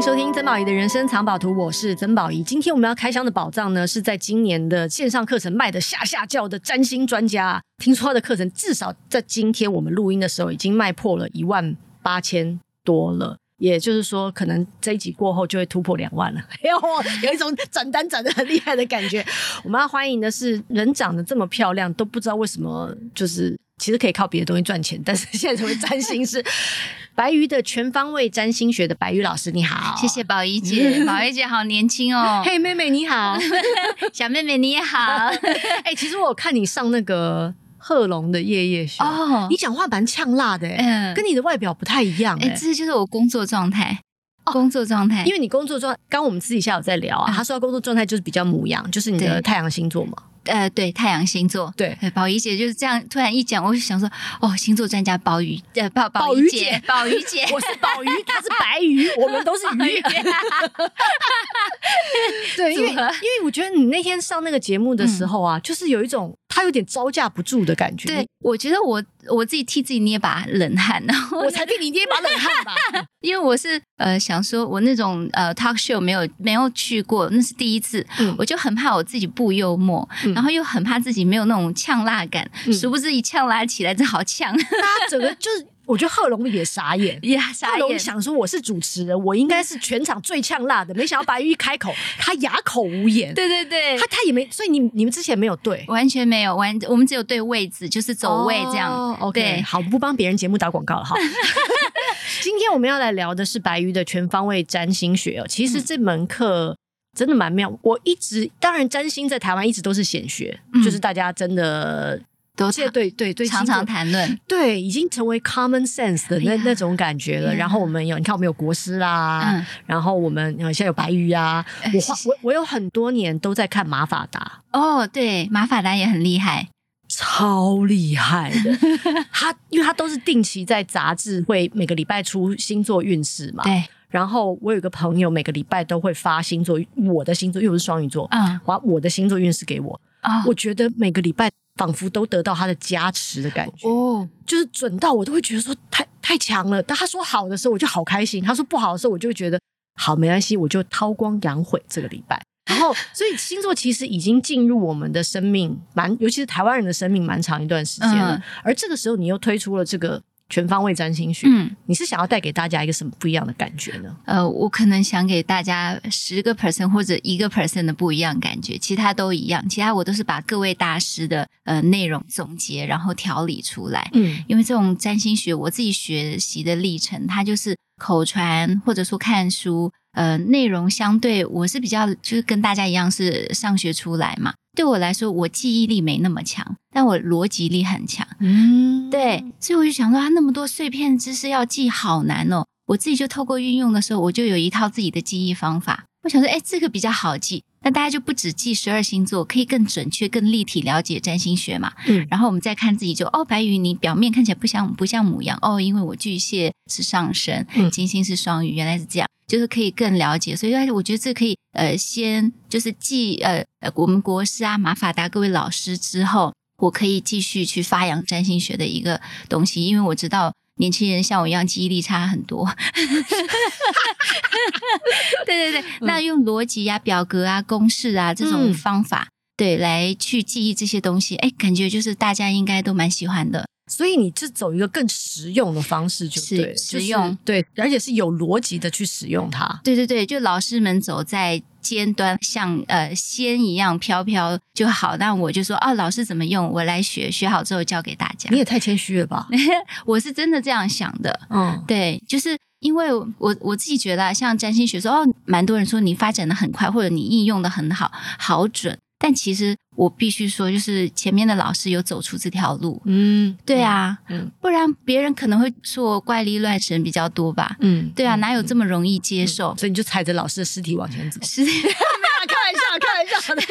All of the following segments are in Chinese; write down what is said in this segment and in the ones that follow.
收听曾宝仪的人生藏宝图，我是曾宝仪。今天我们要开箱的宝藏呢，是在今年的线上课程卖得下下叫的占星专家。听说他的课程至少在今天我们录音的时候，已经卖破了一万八千多了。也就是说，可能这一集过后就会突破两万了。哎呦，有一种转单转得很厉害的感觉。我们要欢迎的是人长得这么漂亮，都不知道为什么，就是其实可以靠别的东西赚钱，但是现在成为占星师。白鱼的全方位占星学的白鱼老师，你好，谢谢宝仪姐，宝仪姐好年轻哦，嘿，妹妹你好，小妹妹你也好，哎、欸，其实我有看你上那个。贺龙的夜夜秀哦，你讲话蛮呛辣的，嗯，跟你的外表不太一样，哎，这就是我工作状态，工作状态，因为你工作状，刚我们私底下有在聊啊，他说他工作状态就是比较母羊，就是你的太阳星座嘛，呃，对，太阳星座，对，宝仪姐就是这样，突然一讲，我就想说，哦，星座专家宝仪，呃，宝宝仪姐，宝仪姐，我是宝仪，她是白鱼，我们都是鱼，对，因为因为我觉得你那天上那个节目的时候啊，就是有一种。他有点招架不住的感觉。对，我觉得我我自己替自己捏把冷汗，然后我才替你捏把冷汗吧。因为我是呃想说，我那种呃 talk show 没有没有去过，那是第一次，嗯、我就很怕我自己不幽默，嗯、然后又很怕自己没有那种呛辣感，嗯、殊不知一呛辣起来真好呛。大家整个就是。我觉得贺龙也傻眼，也傻眼。贺龙想说我是主持人，我应该是全场最呛辣的，没想到白玉一开口，他哑口无言。对对对，他他也没，所以你你们之前没有对，完全没有完，我们只有对位置，就是走位这样。哦、OK，对好，不帮别人节目打广告了哈。今天我们要来聊的是白玉的全方位占星学哦。其实这门课真的蛮妙，我一直当然占星在台湾一直都是显学，嗯、就是大家真的。都对对对对，常常谈论，对，已经成为 common sense 的那、哎、那种感觉了。然后我们有，你看我们有国师啦，嗯、然后我们现在有白鱼啊。我我我有很多年都在看马法达。哦，对，马法达也很厉害，超厉害的。他因为他都是定期在杂志会每个礼拜出星座运势嘛。对。然后我有个朋友每个礼拜都会发星座，我的星座又是双鱼座，嗯，把我的星座运势给我。啊，我觉得每个礼拜。仿佛都得到他的加持的感觉哦，就是准到我都会觉得说太太强了。当他说好的时候，我就好开心；他说不好的时候，我就会觉得好没关系，我就韬光养晦这个礼拜。然后，所以星座其实已经进入我们的生命蛮，尤其是台湾人的生命蛮长一段时间了。嗯、而这个时候，你又推出了这个。全方位占星学，嗯，你是想要带给大家一个什么不一样的感觉呢？呃，我可能想给大家十个 percent 或者一个 percent 的不一样感觉，其他都一样，其他我都是把各位大师的呃内容总结，然后调理出来。嗯，因为这种占星学我自己学习的历程，它就是口传或者说看书，呃，内容相对我是比较就是跟大家一样是上学出来嘛。对我来说，我记忆力没那么强，但我逻辑力很强。嗯，对，所以我就想说，啊，那么多碎片知识要记，好难哦。我自己就透过运用的时候，我就有一套自己的记忆方法。我想说，哎，这个比较好记，那大家就不只记十二星座，可以更准确、更立体了解占星学嘛。嗯，然后我们再看自己就，就哦，白瑜，你表面看起来不像不像母羊哦，因为我巨蟹是上升，金星是双鱼，原来是这样。就是可以更了解，所以我觉得这可以呃，先就是继呃呃我们国师啊马法达各位老师之后，我可以继续去发扬占星学的一个东西，因为我知道年轻人像我一样记忆力差很多。对对对，那用逻辑啊、表格啊、公式啊这种方法，嗯、对，来去记忆这些东西，哎，感觉就是大家应该都蛮喜欢的。所以你就走一个更实用的方式，就对，实用对，而且是有逻辑的去使用它。对对对，就老师们走在尖端，像呃仙一样飘飘就好。那我就说啊，老师怎么用，我来学，学好之后教给大家。你也太谦虚了吧？我是真的这样想的。嗯，对，就是因为我我自己觉得，像占星学说哦，蛮多人说你发展的很快，或者你应用的很好，好准。但其实我必须说，就是前面的老师有走出这条路，嗯，对啊，嗯，不然别人可能会说我怪力乱神比较多吧，嗯，对啊，哪有这么容易接受？所以你就踩着老师的尸体往前走，是，没有，开玩笑，开玩笑的。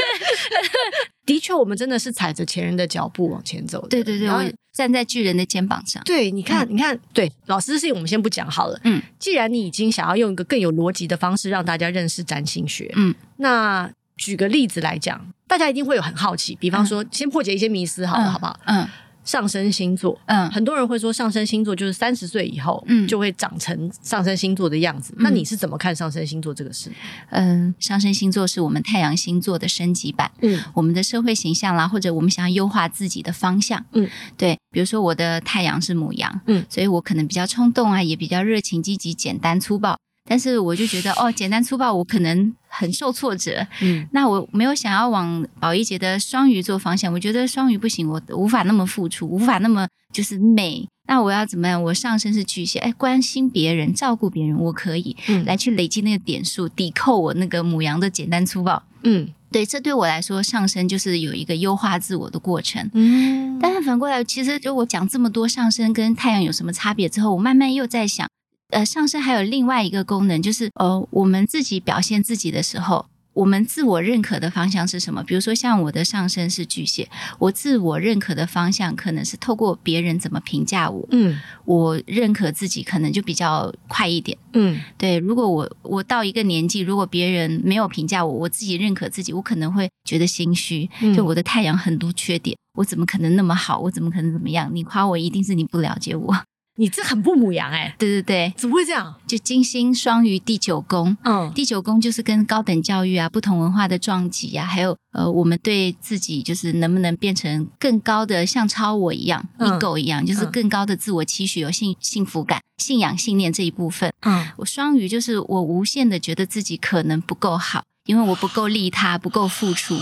的确，我们真的是踩着前人的脚步往前走，对对对，我站在巨人的肩膀上。对，你看，你看，对，老师的事情我们先不讲好了，嗯，既然你已经想要用一个更有逻辑的方式让大家认识占星学，嗯，那。举个例子来讲，大家一定会有很好奇，比方说，嗯、先破解一些迷思，好了，嗯、好不好？嗯，上升星座，嗯，很多人会说上升星座就是三十岁以后，嗯，就会长成上升星座的样子。嗯、那你是怎么看上升星座这个事？嗯，上升星座是我们太阳星座的升级版，嗯，我们的社会形象啦，或者我们想要优化自己的方向，嗯，对，比如说我的太阳是母羊，嗯，所以我可能比较冲动啊，也比较热情、积极、简单、粗暴。但是我就觉得哦，简单粗暴，我可能很受挫折。嗯，那我没有想要往宝仪姐的双鱼座方向，我觉得双鱼不行，我无法那么付出，无法那么就是美。那我要怎么样？我上升是巨蟹，哎，关心别人、照顾别人，我可以，嗯，来去累积那个点数，抵扣我那个母羊的简单粗暴。嗯，对，这对我来说，上升就是有一个优化自我的过程。嗯，但是反过来，其实就我讲这么多上升跟太阳有什么差别之后，我慢慢又在想。呃，上升还有另外一个功能，就是呃，我们自己表现自己的时候，我们自我认可的方向是什么？比如说，像我的上升是巨蟹，我自我认可的方向可能是透过别人怎么评价我，嗯，我认可自己可能就比较快一点，嗯，对。如果我我到一个年纪，如果别人没有评价我，我自己认可自己，我可能会觉得心虚，就我的太阳很多缺点，我怎么可能那么好？我怎么可能怎么样？你夸我，一定是你不了解我。你这很不母羊哎、欸，对对对，怎么会这样？就金星双鱼第九宫，嗯，第九宫就是跟高等教育啊、不同文化的撞击啊，还有呃，我们对自己就是能不能变成更高的，像超我一样、嗯、ego 一样，就是更高的自我期许、有幸幸福感、信仰、信念这一部分。嗯，我双鱼就是我无限的觉得自己可能不够好，因为我不够利他，不够付出，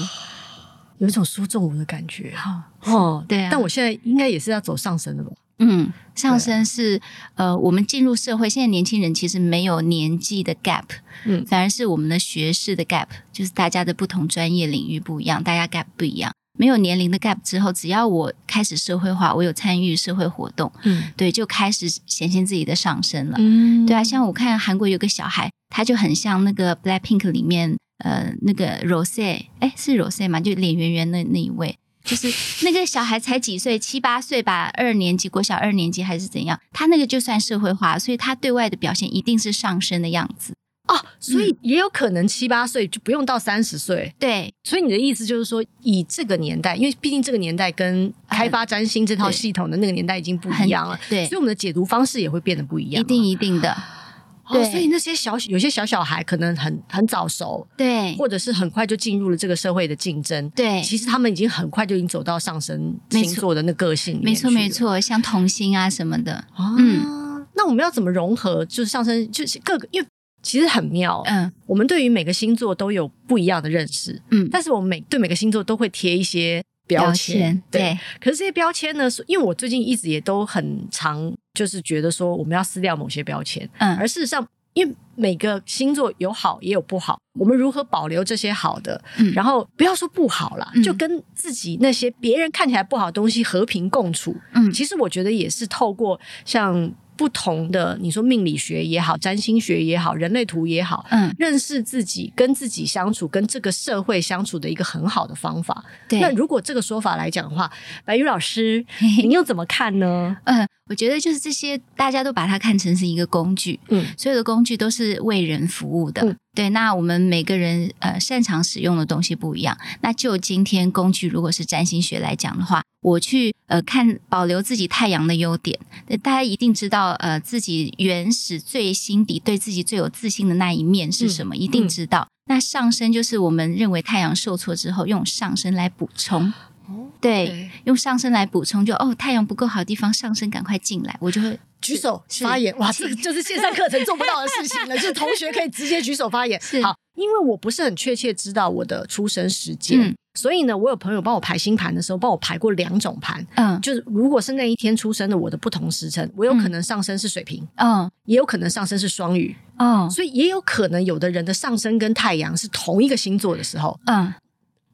有一种说中我的感觉。哈。哦，对啊，但我现在应该也是要走上升的吧。嗯，上升是呃，我们进入社会，现在年轻人其实没有年纪的 gap，嗯，反而是我们的学识的 gap，就是大家的不同专业领域不一样，大家 gap 不一样。没有年龄的 gap 之后，只要我开始社会化，我有参与社会活动，嗯，对，就开始显现自己的上升了，嗯，对啊，像我看韩国有个小孩，他就很像那个 Blackpink 里面呃那个 Rose，哎，是 Rose 吗？就脸圆圆的那一位。就是那个小孩才几岁，七八岁吧，二年级，国小二年级还是怎样？他那个就算社会化，所以他对外的表现一定是上升的样子哦。所以也有可能七八岁就不用到三十岁。对，所以你的意思就是说，以这个年代，因为毕竟这个年代跟开发占星这套系统的那个年代已经不一样了，对，所以我们的解读方式也会变得不一样。一定一定的。对，所以那些小有些小小孩可能很很早熟，对，或者是很快就进入了这个社会的竞争，对。其实他们已经很快就已经走到上升星座的那个性，没错没错，像童星啊什么的。啊、嗯，那我们要怎么融合？就是上升，就是各个，因为其实很妙。嗯，我们对于每个星座都有不一样的认识，嗯，但是我们每对每个星座都会贴一些标签，标签对。对，可是这些标签呢，因为我最近一直也都很常。就是觉得说我们要撕掉某些标签，嗯，而事实上，因为每个星座有好也有不好，我们如何保留这些好的，嗯，然后不要说不好啦，嗯，就跟自己那些别人看起来不好的东西和平共处，嗯，其实我觉得也是透过像。不同的，你说命理学也好，占星学也好，人类图也好，嗯，认识自己，跟自己相处，跟这个社会相处的一个很好的方法。对，那如果这个说法来讲的话，白宇老师，您又怎么看呢？嗯，我觉得就是这些，大家都把它看成是一个工具，嗯，所有的工具都是为人服务的。嗯对，那我们每个人呃擅长使用的东西不一样。那就今天工具，如果是占星学来讲的话，我去呃看保留自己太阳的优点。大家一定知道呃自己原始最心底对自己最有自信的那一面是什么，嗯、一定知道。嗯、那上升就是我们认为太阳受挫之后，用上升来补充。哦，对，对用上升来补充，就哦太阳不够好的地方，上升赶快进来，我就会。举手发言，哇，这个就是线上课程 做不到的事情了。就是同学可以直接举手发言。是好，因为我不是很确切知道我的出生时间，嗯、所以呢，我有朋友帮我排星盘的时候，帮我排过两种盘。嗯，就是如果是那一天出生的我的不同时辰，我有可能上升是水瓶，嗯，也有可能上升是双鱼，嗯，所以也有可能有的人的上升跟太阳是同一个星座的时候，嗯。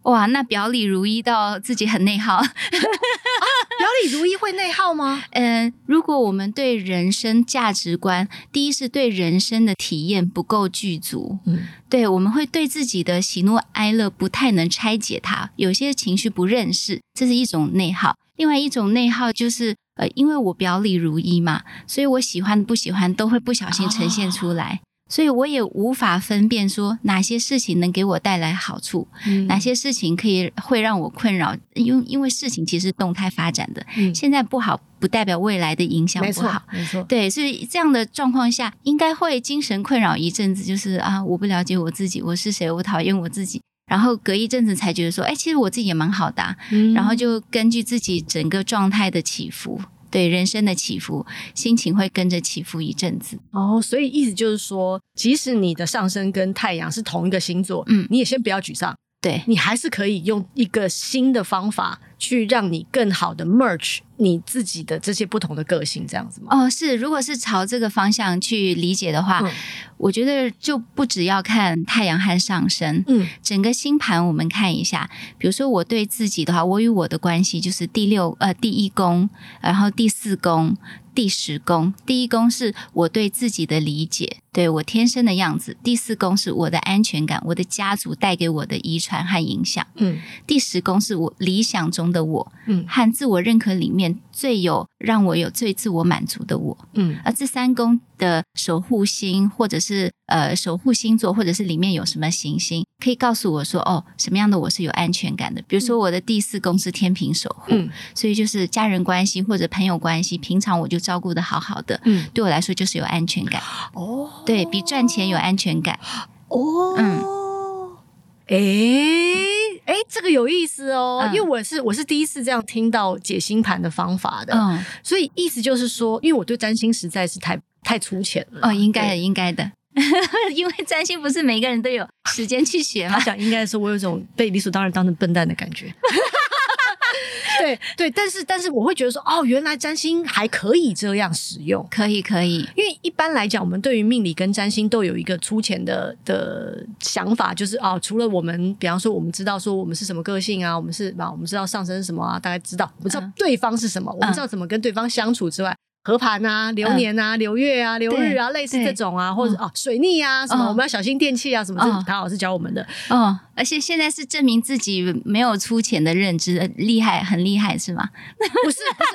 哇，那表里如一到自己很内耗，啊，表里如一会内耗吗？嗯，如果我们对人生价值观，第一是对人生的体验不够具足，嗯，对，我们会对自己的喜怒哀乐不太能拆解它，有些情绪不认识，这是一种内耗。另外一种内耗就是，呃，因为我表里如一嘛，所以我喜欢不喜欢都会不小心呈现出来。哦所以我也无法分辨说哪些事情能给我带来好处，嗯、哪些事情可以会让我困扰。因为因为事情其实动态发展的，嗯、现在不好不代表未来的影响不好。没错，没错。对，所以这样的状况下，应该会精神困扰一阵子，就是啊，我不了解我自己，我是谁，我讨厌我自己。然后隔一阵子才觉得说，哎，其实我自己也蛮好的、啊。嗯、然后就根据自己整个状态的起伏。对人生的起伏，心情会跟着起伏一阵子哦。所以意思就是说，即使你的上升跟太阳是同一个星座，嗯，你也先不要沮丧。对，你还是可以用一个新的方法去让你更好的 merge 你自己的这些不同的个性，这样子吗？哦，是。如果是朝这个方向去理解的话，嗯、我觉得就不只要看太阳和上升，嗯，整个星盘我们看一下。比如说我对自己的话，我与我的关系就是第六呃第一宫，然后第四宫。第十宫，第一宫是我对自己的理解，对我天生的样子；第四宫是我的安全感，我的家族带给我的遗传和影响。嗯，第十宫是我理想中的我，嗯，和自我认可里面最有让我有最自我满足的我。嗯，而这三宫的守护星，或者是呃守护星座，或者是里面有什么行星，可以告诉我说，哦，什么样的我是有安全感的？比如说我的第四宫是天平守护，嗯，所以就是家人关系或者朋友关系，平常我就照顾的好好的，嗯，对我来说就是有安全感。哦，对，比赚钱有安全感。哦，嗯，诶。哎，这个有意思哦，嗯、因为我是我是第一次这样听到解星盘的方法的，嗯，所以意思就是说，因为我对占星实在是太太粗浅了，哦，应该的，应该的，因为占星不是每个人都有时间去学嘛，他想应该说我有一种被理所当然当成笨蛋的感觉。对对，但是但是我会觉得说，哦，原来占星还可以这样使用，可以可以，因为一般来讲，我们对于命理跟占星都有一个粗浅的的想法，就是哦，除了我们，比方说，我们知道说我们是什么个性啊，我们是吧，我们知道上升是什么啊，大概知道，我们知道对方是什么，嗯、我们知道怎么跟对方相处之外。合盘啊，流年啊，流月啊，流日啊，类似这种啊，或者哦，水逆啊，什么我们要小心电器啊，什么是唐老师教我们的。哦，而且现在是证明自己没有出钱的认知，厉害，很厉害，是吗？不是，不是，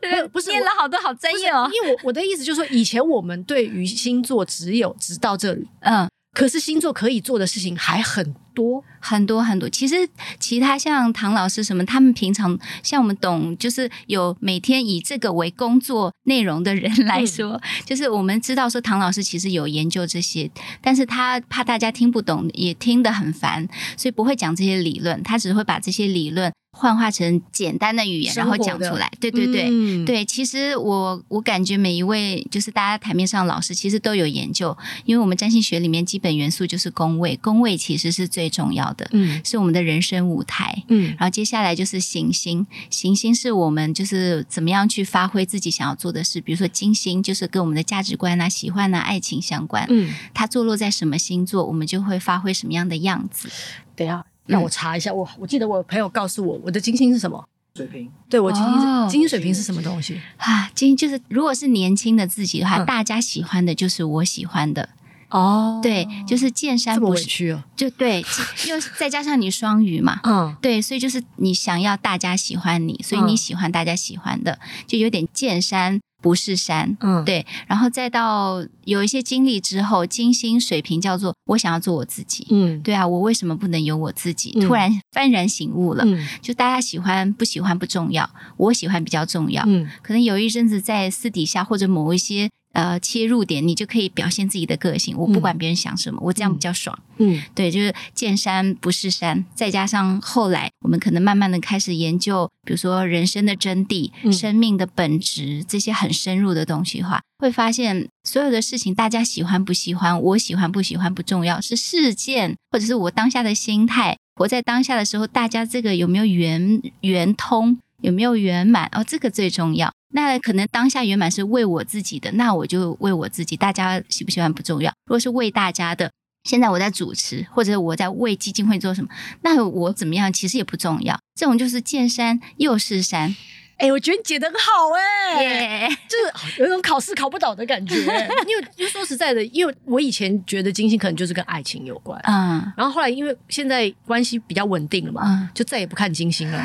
不是，不是，不是，念了好多好专业哦。因为我我的意思就是说，以前我们对于星座只有直到这里，嗯。可是星座可以做的事情还很多很多很多。其实其他像唐老师什么，他们平常像我们懂，就是有每天以这个为工作内容的人来说，嗯、就是我们知道说唐老师其实有研究这些，但是他怕大家听不懂，也听得很烦，所以不会讲这些理论，他只会把这些理论。幻化成简单的语言，然后讲出来。对对对，嗯、对。其实我我感觉每一位就是大家台面上老师，其实都有研究，因为我们占星学里面基本元素就是宫位，宫位其实是最重要的，嗯，是我们的人生舞台，嗯。然后接下来就是行星，行星是我们就是怎么样去发挥自己想要做的事，比如说金星就是跟我们的价值观啊、喜欢啊、爱情相关，嗯，它坐落在什么星座，我们就会发挥什么样的样子。等下。让我查一下，我我记得我朋友告诉我，我的金星是什么？水平。对，我金星金星水平是什么东西啊？金星就是如果是年轻的自己的话，嗯、大家喜欢的就是我喜欢的哦。对，就是见山不是、哦、就对，又再加上你双鱼嘛，嗯，对，所以就是你想要大家喜欢你，所以你喜欢大家喜欢的，嗯、就有点见山。不是山，嗯，对，然后再到有一些经历之后，金星水平叫做我想要做我自己，嗯，对啊，我为什么不能有我自己？突然幡然醒悟了，嗯，就大家喜欢不喜欢不重要，我喜欢比较重要，嗯，可能有一阵子在私底下或者某一些。呃，切入点，你就可以表现自己的个性。我不管别人想什么，嗯、我这样比较爽。嗯，对，就是见山不是山。再加上后来，我们可能慢慢的开始研究，比如说人生的真谛、嗯、生命的本质这些很深入的东西的话，会发现所有的事情，大家喜欢不喜欢，我喜欢不喜欢不重要，是事件或者是我当下的心态。活在当下的时候，大家这个有没有圆圆通，有没有圆满？哦，这个最重要。那可能当下圆满是为我自己的，那我就为我自己。大家喜不喜欢不重要。如果是为大家的，现在我在主持，或者我在为基金会做什么，那我怎么样其实也不重要。这种就是见山又是山。哎，我觉得你解得很好哎，就是有一种考试考不倒的感觉。因为，因为说实在的，因为我以前觉得金星可能就是跟爱情有关，嗯，然后后来因为现在关系比较稳定了嘛，嗯，就再也不看金星了。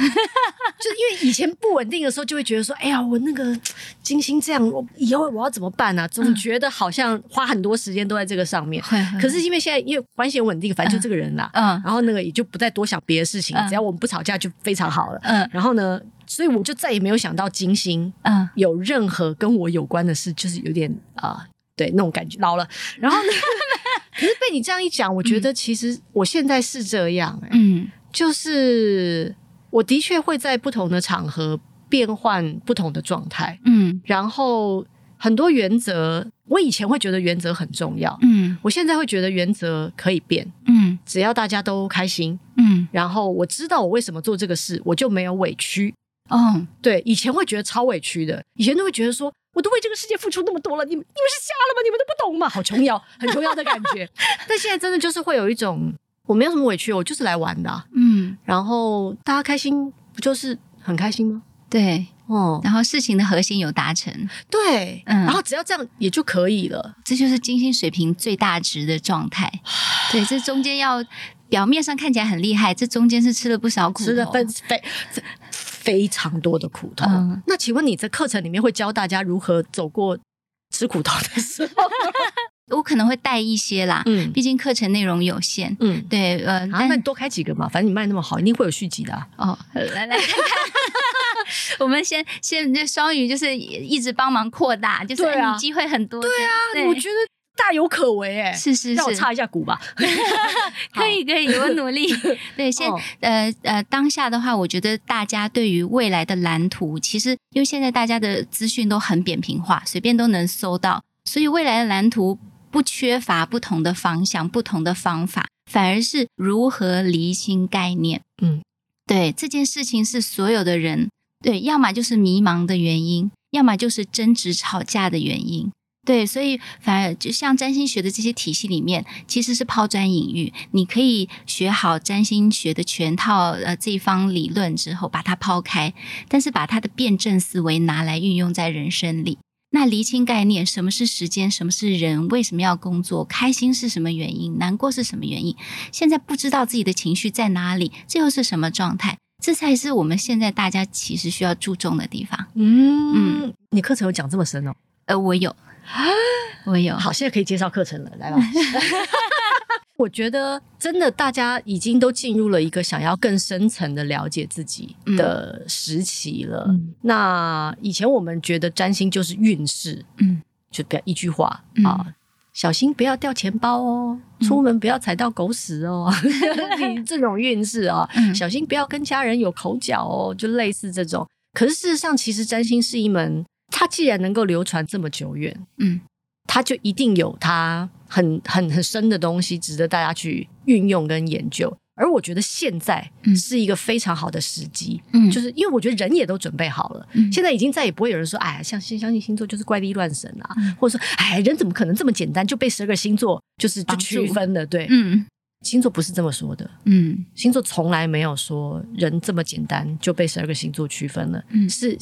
就因为以前不稳定的时候，就会觉得说，哎呀，我那个金星这样，我以后我要怎么办呢、啊？总觉得好像花很多时间都在这个上面。嗯、可是因为现在因为关系稳定，反正就这个人啦，嗯，然后那个也就不再多想别的事情，嗯、只要我们不吵架就非常好了。嗯，然后呢，所以我就再也没有想到金星，嗯，有任何跟我有关的事，就是有点啊、呃，对那种感觉老了。然后呢，可是被你这样一讲，我觉得其实我现在是这样、欸，嗯，就是。我的确会在不同的场合变换不同的状态，嗯，然后很多原则，我以前会觉得原则很重要，嗯，我现在会觉得原则可以变，嗯，只要大家都开心，嗯，然后我知道我为什么做这个事，我就没有委屈，嗯，对，以前会觉得超委屈的，以前都会觉得说，我都为这个世界付出那么多了，你们你们是瞎了吗？你们都不懂吗？好琼瑶，很琼瑶的感觉，但现在真的就是会有一种。我没有什么委屈，我就是来玩的啊。嗯，然后大家开心，不就是很开心吗？对，哦，然后事情的核心有达成，对，嗯，然后只要这样也就可以了。这就是金星水平最大值的状态。对，这中间要表面上看起来很厉害，这中间是吃了不少苦头，吃了非非非常多的苦头。嗯，那请问你在课程里面会教大家如何走过吃苦头的时候？我可能会带一些啦，嗯，毕竟课程内容有限，嗯，对，呃，啊、那你多开几个嘛，反正你卖那么好，一定会有续集的、啊。哦，来来看看，我们先先这双鱼就是一直帮忙扩大，就是你机会很多。对啊，对我觉得大有可为，哎，是是是，让我插一下鼓吧。可以可以，我努力。对，先、哦、呃呃，当下的话，我觉得大家对于未来的蓝图，其实因为现在大家的资讯都很扁平化，随便都能搜到，所以未来的蓝图。不缺乏不同的方向、不同的方法，反而是如何厘清概念。嗯，对，这件事情是所有的人，对，要么就是迷茫的原因，要么就是争执吵架的原因。对，所以反而就像占星学的这些体系里面，其实是抛砖引玉。你可以学好占星学的全套呃这一方理论之后，把它抛开，但是把它的辩证思维拿来运用在人生里。那厘清概念，什么是时间？什么是人？为什么要工作？开心是什么原因？难过是什么原因？现在不知道自己的情绪在哪里，这又是什么状态？这才是我们现在大家其实需要注重的地方。嗯嗯，你课程有讲这么深哦？呃，我有，我有。好，现在可以介绍课程了，来吧。我觉得真的，大家已经都进入了一个想要更深层的了解自己的时期了。嗯、那以前我们觉得占星就是运势，嗯，就不要一句话、嗯、啊，小心不要掉钱包哦，嗯、出门不要踩到狗屎哦，嗯、这种运势啊，嗯、小心不要跟家人有口角哦，就类似这种。可是事实上，其实占星是一门，它既然能够流传这么久远，嗯。它就一定有它很很很深的东西，值得大家去运用跟研究。而我觉得现在是一个非常好的时机，嗯，就是因为我觉得人也都准备好了。嗯，现在已经再也不会有人说，哎，相信相信星座就是怪力乱神啊，嗯，或者说，哎，人怎么可能这么简单就被十二个星座就是就区分了？对，嗯，星座不是这么说的，嗯，星座从来没有说人这么简单就被十二个星座区分了。嗯，是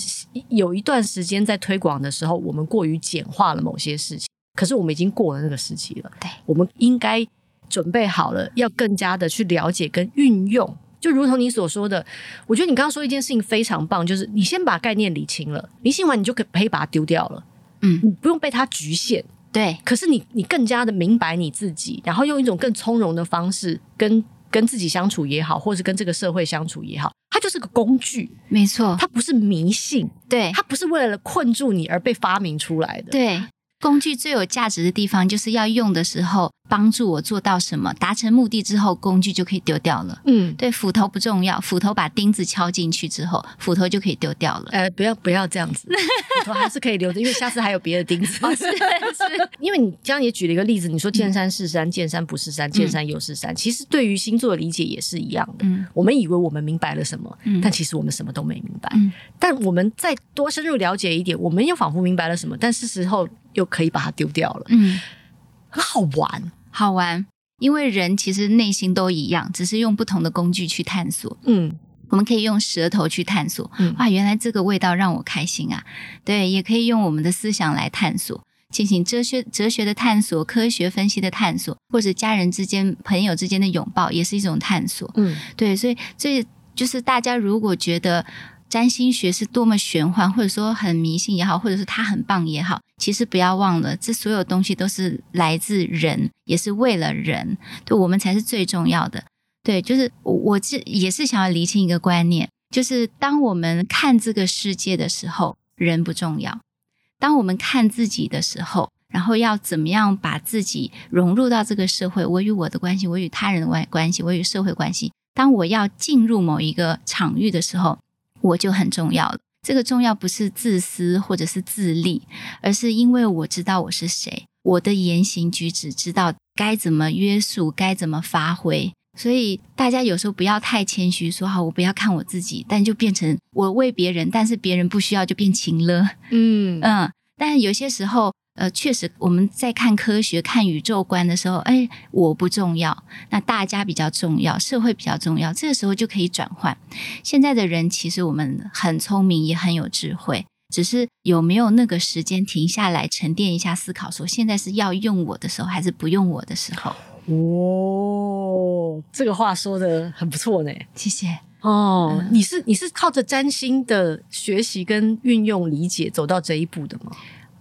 有一段时间在推广的时候，我们过于简化了某些事情。可是我们已经过了那个时期了，对，我们应该准备好了，要更加的去了解跟运用。就如同你所说的，我觉得你刚刚说一件事情非常棒，就是你先把概念理清了，理清完你就可可以把它丢掉了，嗯，你不用被它局限，对。可是你你更加的明白你自己，然后用一种更从容的方式跟跟自己相处也好，或是跟这个社会相处也好，它就是个工具，没错，它不是迷信，对，它不是为了困住你而被发明出来的，对。工具最有价值的地方，就是要用的时候帮助我做到什么，达成目的之后，工具就可以丢掉了。嗯，对，斧头不重要，斧头把钉子敲进去之后，斧头就可以丢掉了。呃，不要不要这样子，斧头还是可以留着，因为下次还有别的钉子。哦、是是，因为你刚刚也举了一个例子，你说见山是山，见山不是山，见山又是山。其实对于星座的理解也是一样的。嗯，我们以为我们明白了什么，但其实我们什么都没明白。嗯，但我们再多深入了解一点，我们又仿佛明白了什么，但是时候。又可以把它丢掉了，嗯，很好玩，好玩，因为人其实内心都一样，只是用不同的工具去探索，嗯，我们可以用舌头去探索，嗯，哇，原来这个味道让我开心啊，对，也可以用我们的思想来探索，进行哲学、哲学的探索、科学分析的探索，或者家人之间、朋友之间的拥抱，也是一种探索，嗯，对，所以这就是大家如果觉得。占星学是多么玄幻，或者说很迷信也好，或者是它很棒也好，其实不要忘了，这所有东西都是来自人，也是为了人，对我们才是最重要的。对，就是我我这也是想要厘清一个观念，就是当我们看这个世界的时候，人不重要；当我们看自己的时候，然后要怎么样把自己融入到这个社会，我与我的关系，我与他人的关关系，我与社会关系。当我要进入某一个场域的时候，我就很重要了。这个重要不是自私或者是自利，而是因为我知道我是谁，我的言行举止知道该怎么约束，该怎么发挥。所以大家有时候不要太谦虚，说好我不要看我自己，但就变成我为别人，但是别人不需要就变情了。嗯嗯，但有些时候。呃，确实，我们在看科学、看宇宙观的时候，哎，我不重要，那大家比较重要，社会比较重要，这个时候就可以转换。现在的人其实我们很聪明，也很有智慧，只是有没有那个时间停下来沉淀一下，思考说现在是要用我的时候，还是不用我的时候？哦，这个话说的很不错呢，谢谢。哦，嗯、你是你是靠着占星的学习跟运用理解走到这一步的吗？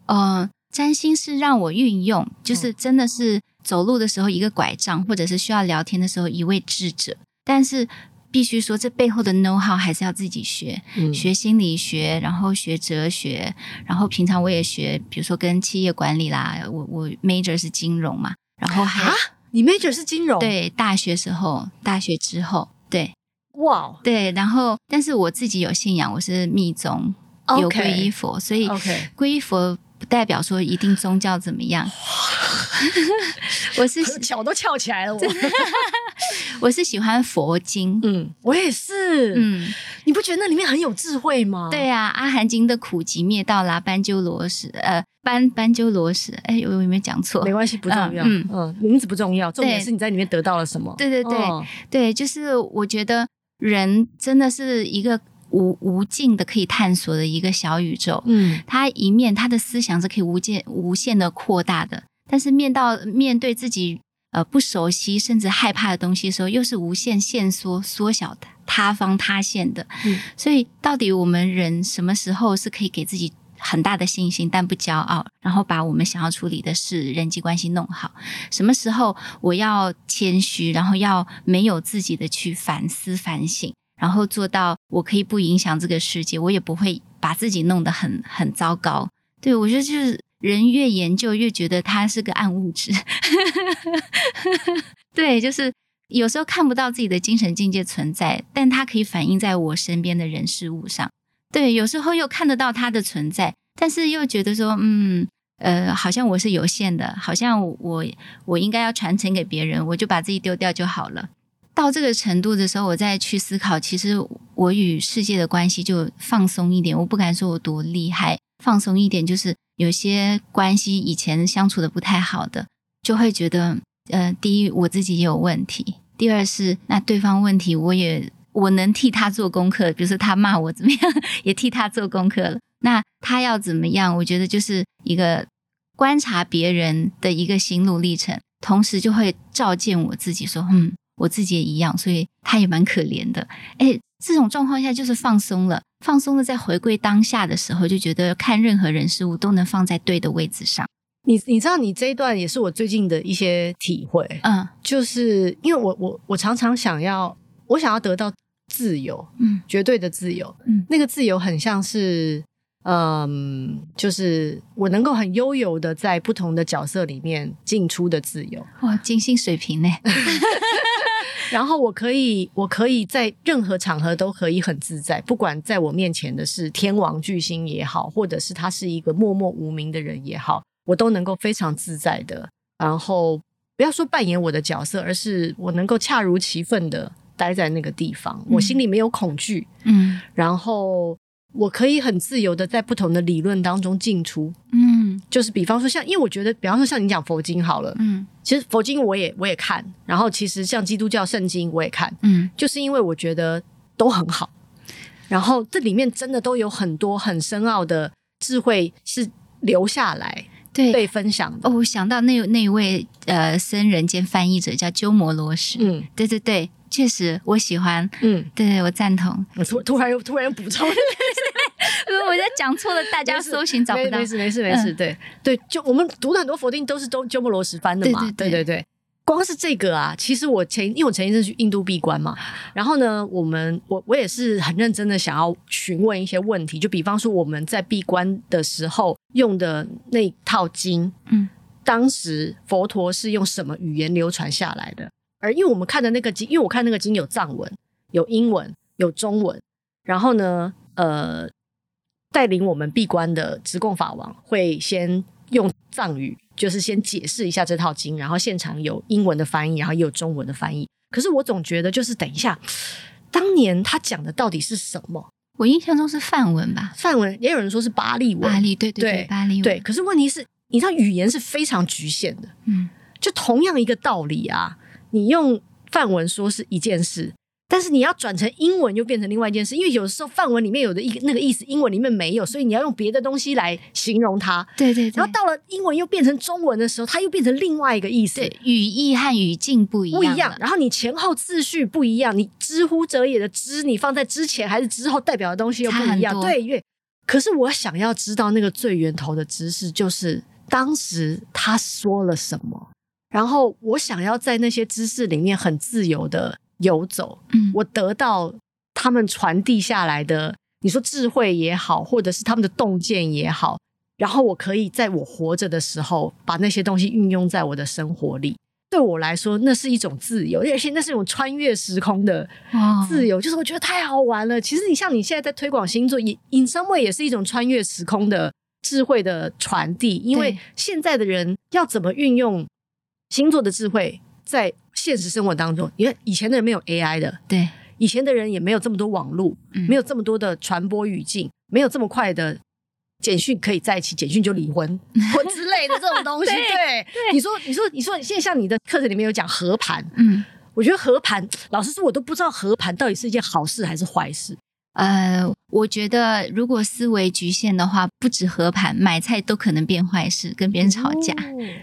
嗯、呃。占星是让我运用，就是真的是走路的时候一个拐杖，或者是需要聊天的时候一位智者。但是必须说，这背后的 know how 还是要自己学，嗯、学心理学，然后学哲学，然后平常我也学，比如说跟企业管理啦。我我 major 是金融嘛，然后还啊，你 major 是金融？对，大学时候，大学之后，对，哇对，然后但是我自己有信仰，我是密宗.有皈依佛，所以皈依佛。不代表说一定宗教怎么样，我是脚都翘起来了。我 我是喜欢佛经，嗯，我也是，嗯，你不觉得那里面很有智慧吗？对啊，《阿含经》的苦集灭道啦，班鸠罗什，呃，班班鸠罗什，哎，我有没有讲错？没关系，不重要，嗯嗯，名字不重要，重点是你在里面得到了什么？对对对对，就是我觉得人真的是一个。无无尽的可以探索的一个小宇宙，嗯，他一面他的思想是可以无限无限的扩大的，但是面到面对自己呃不熟悉甚至害怕的东西的时候，又是无限限缩缩小的塌方塌陷的，嗯，所以到底我们人什么时候是可以给自己很大的信心，但不骄傲，然后把我们想要处理的事人际关系弄好？什么时候我要谦虚，然后要没有自己的去反思反省？然后做到，我可以不影响这个世界，我也不会把自己弄得很很糟糕。对，我觉得就是人越研究越觉得他是个暗物质。对，就是有时候看不到自己的精神境界存在，但它可以反映在我身边的人事物上。对，有时候又看得到它的存在，但是又觉得说，嗯，呃，好像我是有限的，好像我我应该要传承给别人，我就把自己丢掉就好了。到这个程度的时候，我再去思考，其实我与世界的关系就放松一点。我不敢说我多厉害，放松一点就是有些关系以前相处的不太好的，就会觉得，呃，第一我自己也有问题，第二是那对方问题，我也我能替他做功课，比如说他骂我怎么样，也替他做功课了。那他要怎么样？我觉得就是一个观察别人的一个心路历程，同时就会照见我自己，说，嗯。我自己也一样，所以他也蛮可怜的。哎，这种状况下就是放松了，放松了，在回归当下的时候，就觉得看任何人事物都能放在对的位置上。你你知道，你这一段也是我最近的一些体会。嗯，就是因为我我我常常想要，我想要得到自由，嗯，绝对的自由，嗯，那个自由很像是。嗯，就是我能够很悠游的在不同的角色里面进出的自由。哇，金星水平呢？然后我可以，我可以在任何场合都可以很自在，不管在我面前的是天王巨星也好，或者是他是一个默默无名的人也好，我都能够非常自在的。然后不要说扮演我的角色，而是我能够恰如其分的待在那个地方，嗯、我心里没有恐惧。嗯，然后。我可以很自由的在不同的理论当中进出，嗯，就是比方说像，因为我觉得，比方说像你讲佛经好了，嗯，其实佛经我也我也看，然后其实像基督教圣经我也看，嗯，就是因为我觉得都很好，然后这里面真的都有很多很深奥的智慧是留下来。对，被分享哦，我想到那那位呃僧人兼翻译者叫鸠摩罗什，嗯，对对对，确实我喜欢。嗯，对对，我赞同。我突突然又突然又补充，我在讲错了，大家搜寻找不到。没事没事没事，对对，就我们读了很多佛定都是都鸠摩罗什翻的嘛，对对对。光是这个啊，其实我前因为我前一阵去印度闭关嘛，然后呢，我们我我也是很认真的想要询问一些问题，就比方说我们在闭关的时候用的那套经，嗯，当时佛陀是用什么语言流传下来的？而因为我们看的那个经，因为我看那个经有藏文、有英文、有中文，然后呢，呃，带领我们闭关的直贡法王会先用藏语。就是先解释一下这套经，然后现场有英文的翻译，然后也有中文的翻译。可是我总觉得，就是等一下，当年他讲的到底是什么？我印象中是梵文吧？梵文也有人说是巴利文，巴利对对对，对巴利文。对，可是问题是，你知道语言是非常局限的。嗯，就同样一个道理啊，你用范文说是一件事。但是你要转成英文，又变成另外一件事，因为有的时候范文里面有的一个那个意思，英文里面没有，所以你要用别的东西来形容它。对对对。然后到了英文又变成中文的时候，它又变成另外一个意思。对，语义和语境不一样。不一样。然后你前后次序不一样，你知乎者也的知，你放在之前还是之后，代表的东西又不一样。对，因为可是我想要知道那个最源头的知识，就是当时他说了什么，然后我想要在那些知识里面很自由的。游走，嗯，我得到他们传递下来的，你说智慧也好，或者是他们的洞见也好，然后我可以在我活着的时候，把那些东西运用在我的生活里。对我来说，那是一种自由，而且那是一种穿越时空的自由，哦、就是我觉得太好玩了。其实你像你现在在推广星座，也 in some way 也是一种穿越时空的智慧的传递，因为现在的人要怎么运用星座的智慧在。现实生活当中，因为以前的人没有 AI 的，对，以前的人也没有这么多网络，嗯、没有这么多的传播语境，没有这么快的简讯可以在一起，简讯就离婚 或之类的这种东西。对，对你说，你说，你说，现在像你的课程里面有讲和盘，嗯，我觉得和盘，老实说，我都不知道和盘到底是一件好事还是坏事。呃，我觉得如果思维局限的话，不止和盘买菜都可能变坏事，跟别人吵架。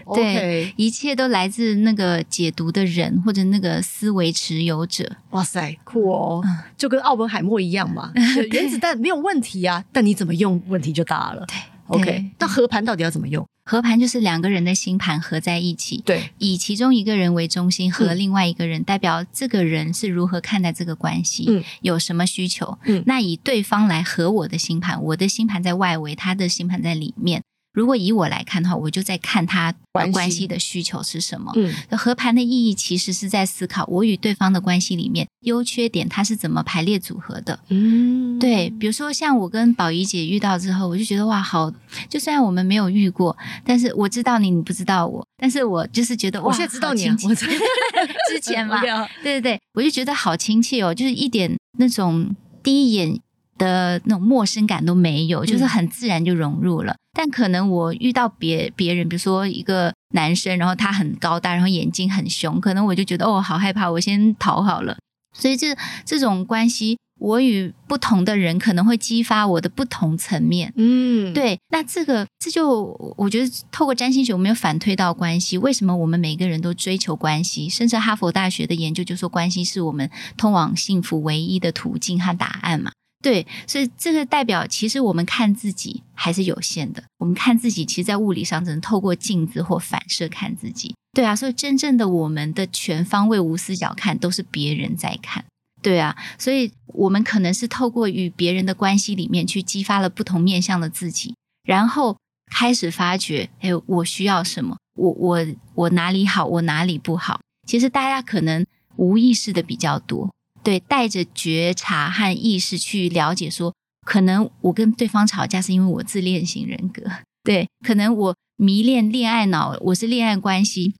哦、对，okay 一切都来自那个解读的人或者那个思维持有者。哇塞，酷哦！嗯、就跟奥本海默一样嘛，原子弹没有问题啊，但你怎么用问题就大了。对，OK，那和盘到底要怎么用？合盘就是两个人的星盘合在一起，对，以其中一个人为中心，和另外一个人，代表这个人是如何看待这个关系，嗯，有什么需求，嗯，那以对方来合我的星盘，我的星盘在外围，他的星盘在里面。如果以我来看的话，我就在看他关系。的需求是什么。嗯，合盘的意义其实是在思考我与对方的关系里面优缺点，它是怎么排列组合的。嗯，对，比如说像我跟宝仪姐遇到之后，我就觉得哇，好，就虽然我们没有遇过，但是我知道你，你不知道我，但是我就是觉得哇，我现在知道你，我 之前嘛，对对对，我就觉得好亲切哦，就是一点那种第一眼的那种陌生感都没有，就是很自然就融入了。嗯但可能我遇到别别人，比如说一个男生，然后他很高大，然后眼睛很凶，可能我就觉得哦，好害怕，我先逃好了。所以这这种关系，我与不同的人可能会激发我的不同层面。嗯，对。那这个这就我觉得透过占星学，我们有反推到关系。为什么我们每个人都追求关系？甚至哈佛大学的研究就说，关系是我们通往幸福唯一的途径和答案嘛。对，所以这个代表，其实我们看自己还是有限的。我们看自己，其实，在物理上只能透过镜子或反射看自己。对啊，所以真正的我们的全方位无死角看，都是别人在看。对啊，所以我们可能是透过与别人的关系里面，去激发了不同面向的自己，然后开始发觉，哎，我需要什么？我我我哪里好？我哪里不好？其实大家可能无意识的比较多。对，带着觉察和意识去了解说，可能我跟对方吵架是因为我自恋型人格，对，可能我迷恋恋爱脑，我是恋爱关系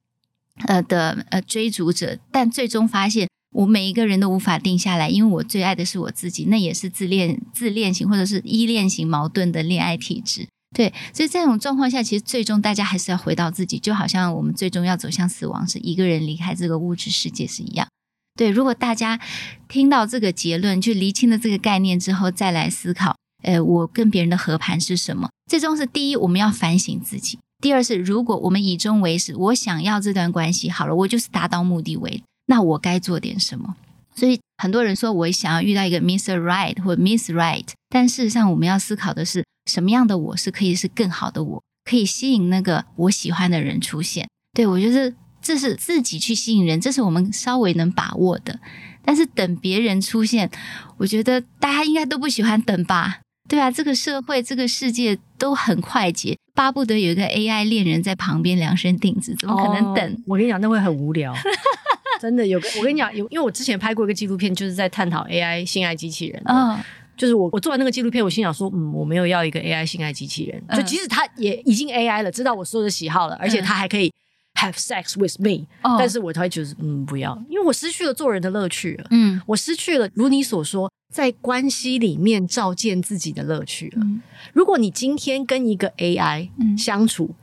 呃的呃追逐者，但最终发现我每一个人都无法定下来，因为我最爱的是我自己，那也是自恋自恋型或者是依恋型矛盾的恋爱体质，对，所以这种状况下，其实最终大家还是要回到自己，就好像我们最终要走向死亡，是一个人离开这个物质世界是一样。对，如果大家听到这个结论，就厘清了这个概念之后，再来思考，呃，我跟别人的和盘是什么？最终是第一，我们要反省自己；第二是，如果我们以终为始，我想要这段关系好了，我就是达到目的为，那我该做点什么？所以很多人说我想要遇到一个 miss Right 或 Miss Right，但事实上我们要思考的是什么样的我是可以是更好的我，可以吸引那个我喜欢的人出现。对，我觉得这是自己去吸引人，这是我们稍微能把握的。但是等别人出现，我觉得大家应该都不喜欢等吧？对啊，这个社会、这个世界都很快捷，巴不得有一个 AI 恋人在旁边量身定制，怎么可能等？哦、我跟你讲，那会很无聊。真的有个，我跟你讲，有，因为我之前拍过一个纪录片，就是在探讨 AI 性爱机器人。嗯、哦，就是我我做完那个纪录片，我心想说，嗯，我没有要一个 AI 性爱机器人，就即使他也已经 AI 了，知道我所有的喜好了，而且他还可以。Have sex with me，、oh. 但是我会觉得嗯，不要，因为我失去了做人的乐趣了。嗯，我失去了如你所说，在关系里面照见自己的乐趣了。嗯、如果你今天跟一个 AI 相处，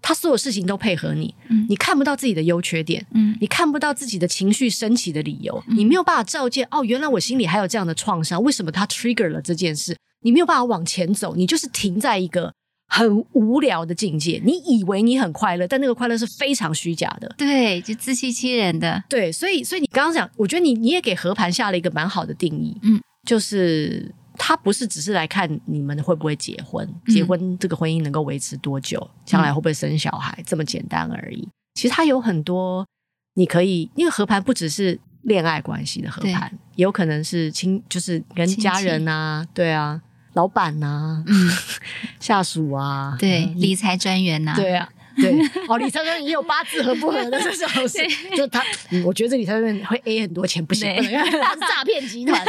他、嗯、所有事情都配合你，嗯、你看不到自己的优缺点，嗯、你看不到自己的情绪升起的理由，嗯、你没有办法照见哦，原来我心里还有这样的创伤，为什么他 trigger 了这件事？你没有办法往前走，你就是停在一个。很无聊的境界，你以为你很快乐，但那个快乐是非常虚假的，对，就自欺欺人的，对，所以，所以你刚刚讲，我觉得你你也给和盘下了一个蛮好的定义，嗯，就是他不是只是来看你们会不会结婚，嗯、结婚这个婚姻能够维持多久，将来会不会生小孩，嗯、这么简单而已。其实他有很多你可以，因为和盘不只是恋爱关系的和盘，也有可能是亲，就是跟家人啊，戚对啊。老板呐、啊，嗯，下属啊，对，理财专员呐，对啊，对，哦，理财专员也有八字合不合的这种事，就他，我觉得这理财专员会 A 很多钱，不行，因为他是诈骗集团。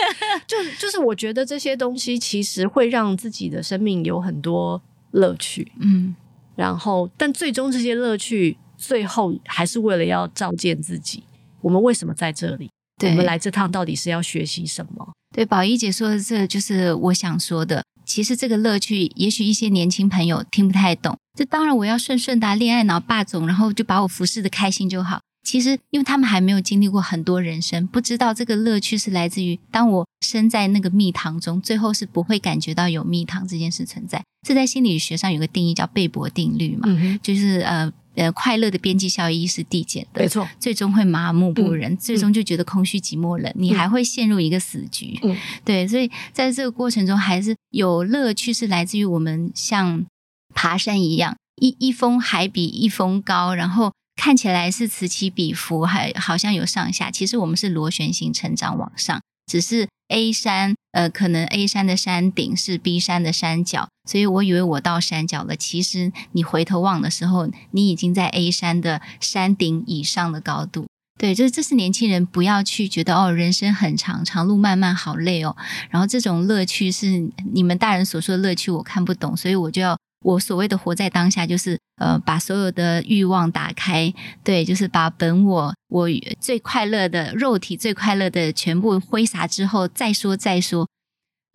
就就是我觉得这些东西其实会让自己的生命有很多乐趣，嗯，然后但最终这些乐趣最后还是为了要照见自己，我们为什么在这里？我们来这趟到底是要学习什么？对，宝仪姐说的这就是我想说的。其实这个乐趣，也许一些年轻朋友听不太懂。这当然我要顺顺达恋爱脑霸总，然后就把我服侍的开心就好。其实因为他们还没有经历过很多人生，不知道这个乐趣是来自于当我身在那个蜜糖中，最后是不会感觉到有蜜糖这件事存在。这在心理学上有个定义叫贝博定律嘛，嗯、就是呃。呃，快乐的边际效益是递减的，没错，最终会麻木不仁，嗯、最终就觉得空虚、寂寞、冷，嗯、你还会陷入一个死局。嗯，对，所以在这个过程中，还是有乐趣，是来自于我们像爬山一样，一一峰还比一峰高，然后看起来是此起彼伏，还好像有上下，其实我们是螺旋形成长往上，只是。A 山，呃，可能 A 山的山顶是 B 山的山脚，所以我以为我到山脚了。其实你回头望的时候，你已经在 A 山的山顶以上的高度。对，这这是年轻人不要去觉得哦，人生很长，长路漫漫，好累哦。然后这种乐趣是你们大人所说的乐趣，我看不懂，所以我就要。我所谓的活在当下，就是呃，把所有的欲望打开，对，就是把本我我最快乐的肉体最快乐的全部挥洒之后再说再说，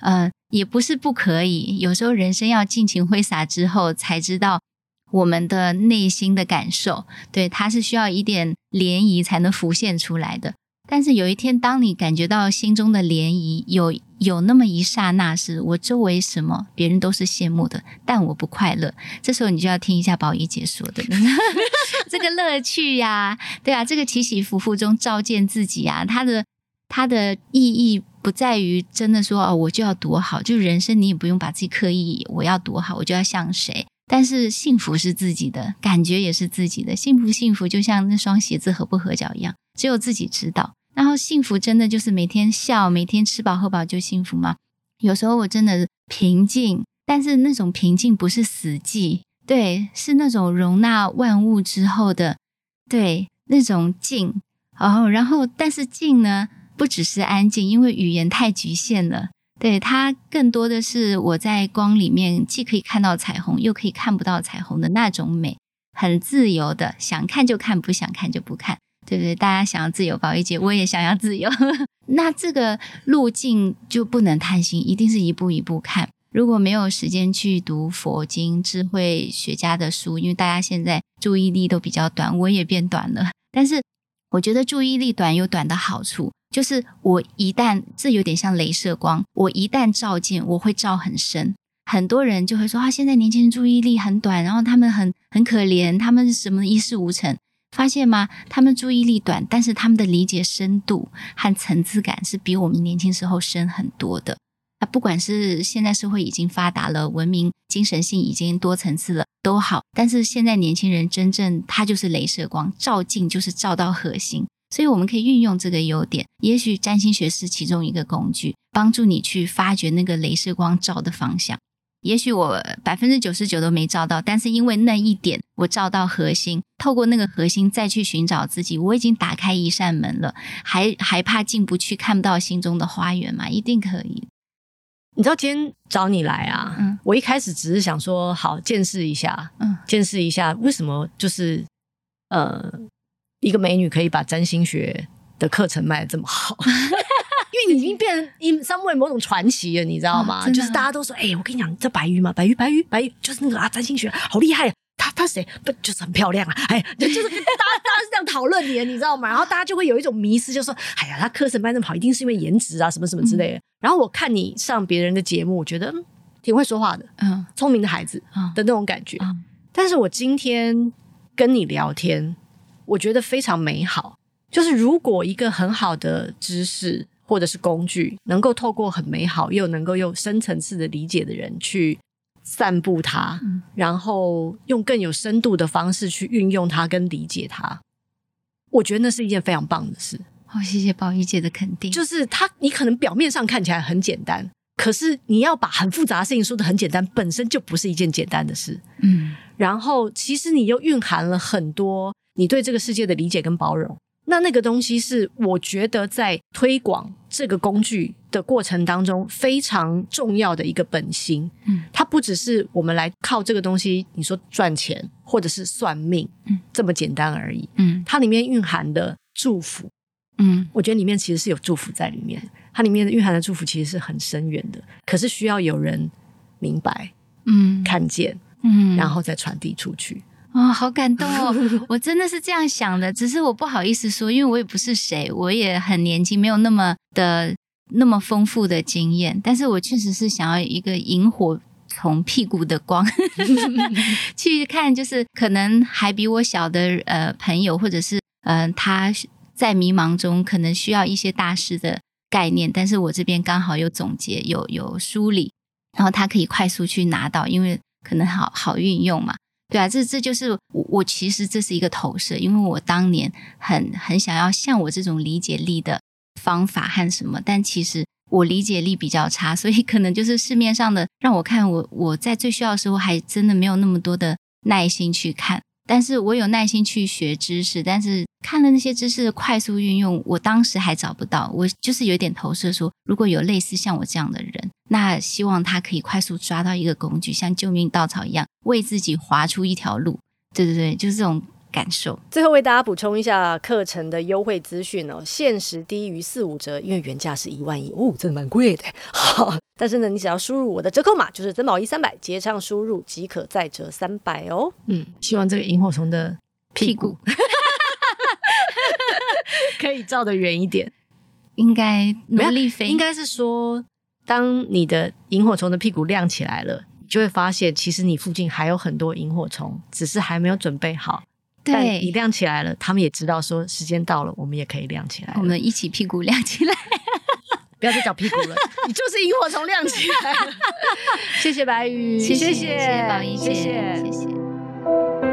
呃，也不是不可以。有时候人生要尽情挥洒之后，才知道我们的内心的感受，对，它是需要一点涟漪才能浮现出来的。但是有一天，当你感觉到心中的涟漪，有有那么一刹那是，我周围什么别人都是羡慕的，但我不快乐。这时候你就要听一下宝仪姐说的 这个乐趣呀、啊，对啊，这个起起伏伏中照见自己啊，它的它的意义不在于真的说哦，我就要多好，就人生你也不用把自己刻意我要多好，我就要像谁。但是幸福是自己的，感觉也是自己的，幸不幸福就像那双鞋子合不合脚一样，只有自己知道。然后幸福真的就是每天笑，每天吃饱喝饱就幸福吗？有时候我真的平静，但是那种平静不是死寂，对，是那种容纳万物之后的，对，那种静。哦，然后但是静呢，不只是安静，因为语言太局限了，对，它更多的是我在光里面既可以看到彩虹，又可以看不到彩虹的那种美，很自由的，想看就看，不想看就不看。对不对？大家想要自由，宝仪姐，我也想要自由。那这个路径就不能贪心，一定是一步一步看。如果没有时间去读佛经、智慧学家的书，因为大家现在注意力都比较短，我也变短了。但是我觉得注意力短有短的好处，就是我一旦这有点像镭射光，我一旦照见，我会照很深。很多人就会说啊，现在年轻人注意力很短，然后他们很很可怜，他们什么一事无成。发现吗？他们注意力短，但是他们的理解深度和层次感是比我们年轻时候深很多的。啊，不管是现在社会已经发达了，文明精神性已经多层次了，都好。但是现在年轻人真正他就是镭射光，照进就是照到核心，所以我们可以运用这个优点。也许占星学是其中一个工具，帮助你去发掘那个镭射光照的方向。也许我百分之九十九都没照到，但是因为那一点我照到核心，透过那个核心再去寻找自己，我已经打开一扇门了，还还怕进不去，看不到心中的花园吗？一定可以。你知道今天找你来啊？嗯，我一开始只是想说，好见识一下，嗯，见识一下为什么就是呃，一个美女可以把占星学的课程卖的这么好。因为你已经变成 in some way 某种传奇了，你知道吗？哦、就是大家都说，哎、欸，我跟你讲，这白玉嘛，白玉，白玉，白玉，就是那个啊，占星学好厉害，他他谁不就是很漂亮啊？哎，就是大家大家是这样讨论你，你知道吗？然后大家就会有一种迷失，就说，哎呀，他课程卖那么好，一定是因为颜值啊，什么什么之类的。嗯、然后我看你上别人的节目，我觉得挺会说话的，嗯，聪明的孩子的那种感觉。嗯、但是我今天跟你聊天，我觉得非常美好。就是如果一个很好的知识。或者是工具，能够透过很美好又能够用深层次的理解的人去散布它，嗯、然后用更有深度的方式去运用它跟理解它，我觉得那是一件非常棒的事。好、哦，谢谢宝仪姐的肯定。就是它，你可能表面上看起来很简单，可是你要把很复杂的事情说的很简单，本身就不是一件简单的事。嗯，然后其实你又蕴含了很多你对这个世界的理解跟包容。那那个东西是我觉得在推广这个工具的过程当中非常重要的一个本心。嗯，它不只是我们来靠这个东西，你说赚钱或者是算命，嗯，这么简单而已。嗯，它里面蕴含的祝福，嗯，我觉得里面其实是有祝福在里面。它里面的蕴含的祝福其实是很深远的，可是需要有人明白，嗯，看见，嗯，然后再传递出去。哦，好感动哦！我真的是这样想的，只是我不好意思说，因为我也不是谁，我也很年轻，没有那么的那么丰富的经验。但是我确实是想要一个萤火虫屁股的光 去看，就是可能还比我小的呃朋友，或者是嗯、呃、他在迷茫中，可能需要一些大师的概念，但是我这边刚好有总结，有有梳理，然后他可以快速去拿到，因为可能好好运用嘛。对啊，这这就是我，我其实这是一个投射，因为我当年很很想要像我这种理解力的方法和什么，但其实我理解力比较差，所以可能就是市面上的让我看我我在最需要的时候还真的没有那么多的耐心去看。但是我有耐心去学知识，但是看了那些知识的快速运用，我当时还找不到。我就是有点投射说，如果有类似像我这样的人，那希望他可以快速抓到一个工具，像救命稻草一样，为自己划出一条路。对对对，就是这种。感受。最后为大家补充一下课程的优惠资讯哦，限时低于四五折，因为原价是一万一哦，真的蛮贵的。好，但是呢，你只要输入我的折扣码，就是曾宝仪三百，结账输入即可再折三百哦。嗯，希望这个萤火虫的屁股，屁股可以照得远一点，应该努力飞。应该是说，当你的萤火虫的屁股亮起来了，你就会发现，其实你附近还有很多萤火虫，只是还没有准备好。但你亮起来了，他们也知道说时间到了，我们也可以亮起来。我们一起屁股亮起来，不要再找屁股了，你就是萤火虫亮起来了。谢谢白宇，谢谢谢谢宝仪姐，谢谢。谢谢